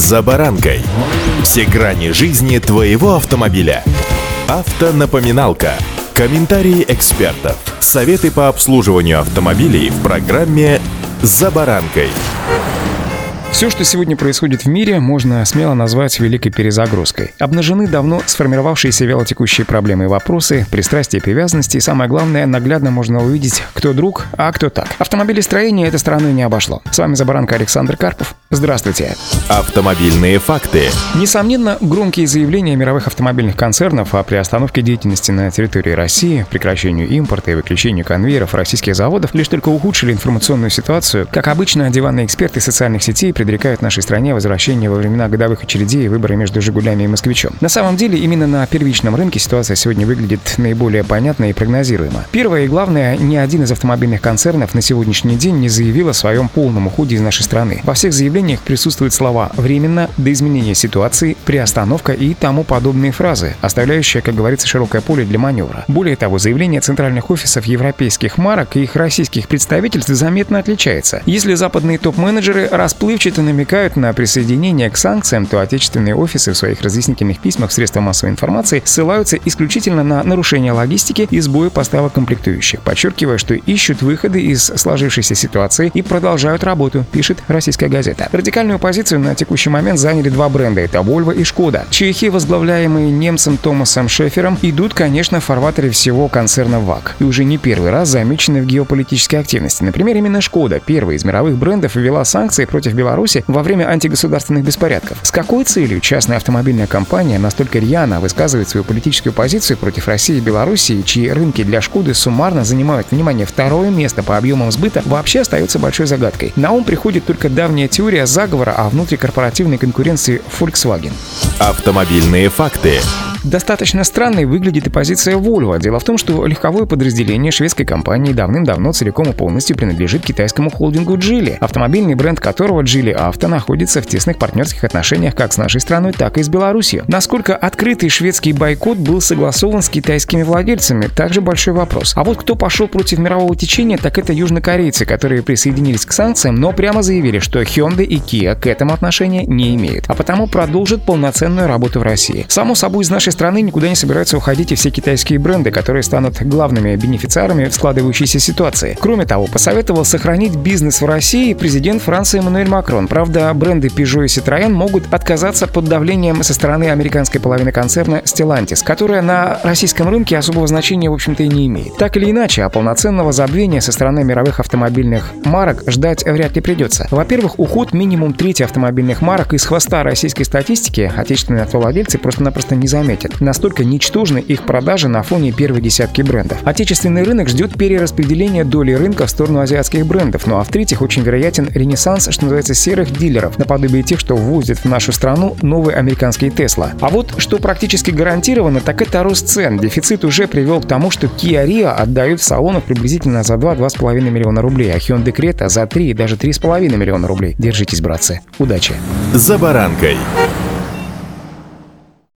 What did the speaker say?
«За баранкой». Все грани жизни твоего автомобиля. Автонапоминалка. Комментарии экспертов. Советы по обслуживанию автомобилей в программе «За баранкой». Все, что сегодня происходит в мире, можно смело назвать великой перезагрузкой. Обнажены давно сформировавшиеся вялотекущие проблемы и вопросы, пристрастия привязанности, и самое главное, наглядно можно увидеть, кто друг, а кто так. Автомобилестроение этой стороны не обошло. С вами Забаранка Александр Карпов. Здравствуйте. Автомобильные факты. Несомненно, громкие заявления мировых автомобильных концернов о приостановке деятельности на территории России, прекращению импорта и выключению конвейеров российских заводов лишь только ухудшили информационную ситуацию. Как обычно, диванные эксперты социальных сетей предрекают нашей стране возвращение во времена годовых очередей и выборы между «Жигулями» и «Москвичом». На самом деле, именно на первичном рынке ситуация сегодня выглядит наиболее понятно и прогнозируемо. Первое и главное, ни один из автомобильных концернов на сегодняшний день не заявил о своем полном уходе из нашей страны. Во всех заявлениях присутствуют слова «временно», «до изменения ситуации», «приостановка» и тому подобные фразы, оставляющие, как говорится, широкое поле для маневра. Более того, заявление центральных офисов европейских марок и их российских представительств заметно отличается. Если западные топ-менеджеры расплывчато намекают на присоединение к санкциям, то отечественные офисы в своих разъяснительных письмах средства массовой информации ссылаются исключительно на нарушение логистики и сбои поставок комплектующих, подчеркивая, что ищут выходы из сложившейся ситуации и продолжают работу, пишет российская газета. Радикальную позицию на текущий момент заняли два бренда — это Volvo и Шкода. Чехи, возглавляемые немцем Томасом Шефером, идут, конечно, в фарватере всего концерна ВАК и уже не первый раз замечены в геополитической активности. Например, именно Шкода, первый из мировых брендов, ввела санкции против Беларуси во время антигосударственных беспорядков. С какой целью частная автомобильная компания настолько рьяно высказывает свою политическую позицию против России и Беларуси, чьи рынки для Шкоды суммарно занимают, внимание, второе место по объемам сбыта, вообще остается большой загадкой. На ум приходит только давняя теория заговора о внутрикорпоративной конкуренции Volkswagen. Автомобильные факты. Достаточно странной выглядит и позиция Volvo. Дело в том, что легковое подразделение шведской компании давным-давно целиком и полностью принадлежит китайскому холдингу Geely, автомобильный бренд которого Geely Auto находится в тесных партнерских отношениях как с нашей страной, так и с Беларусью. Насколько открытый шведский бойкот был согласован с китайскими владельцами, также большой вопрос. А вот кто пошел против мирового течения, так это южнокорейцы, которые присоединились к санкциям, но прямо заявили, что Hyundai и Kia к этому отношения не имеют, а потому продолжат полноценную работу в России. Само собой, из нашей нашей страны никуда не собираются уходить и все китайские бренды, которые станут главными бенефициарами в складывающейся ситуации. Кроме того, посоветовал сохранить бизнес в России президент Франции Эммануэль Макрон. Правда, бренды Peugeot и Citroën могут отказаться под давлением со стороны американской половины концерна Stellantis, которая на российском рынке особого значения, в общем-то, и не имеет. Так или иначе, а полноценного забвения со стороны мировых автомобильных марок ждать вряд ли придется. Во-первых, уход минимум трети автомобильных марок из хвоста российской статистики отечественные автовладельцы просто-напросто не заметят заметят. Настолько ничтожны их продажи на фоне первой десятки брендов. Отечественный рынок ждет перераспределения доли рынка в сторону азиатских брендов, ну а в-третьих, очень вероятен ренессанс, что называется, серых дилеров, наподобие тех, что ввозят в нашу страну новые американские Тесла. А вот что практически гарантировано, так это рост цен. Дефицит уже привел к тому, что Kia Rio отдают в салонах приблизительно за 2-2,5 миллиона рублей, а Hyundai Creta за 3 и даже 3,5 миллиона рублей. Держитесь, братцы. Удачи! За баранкой.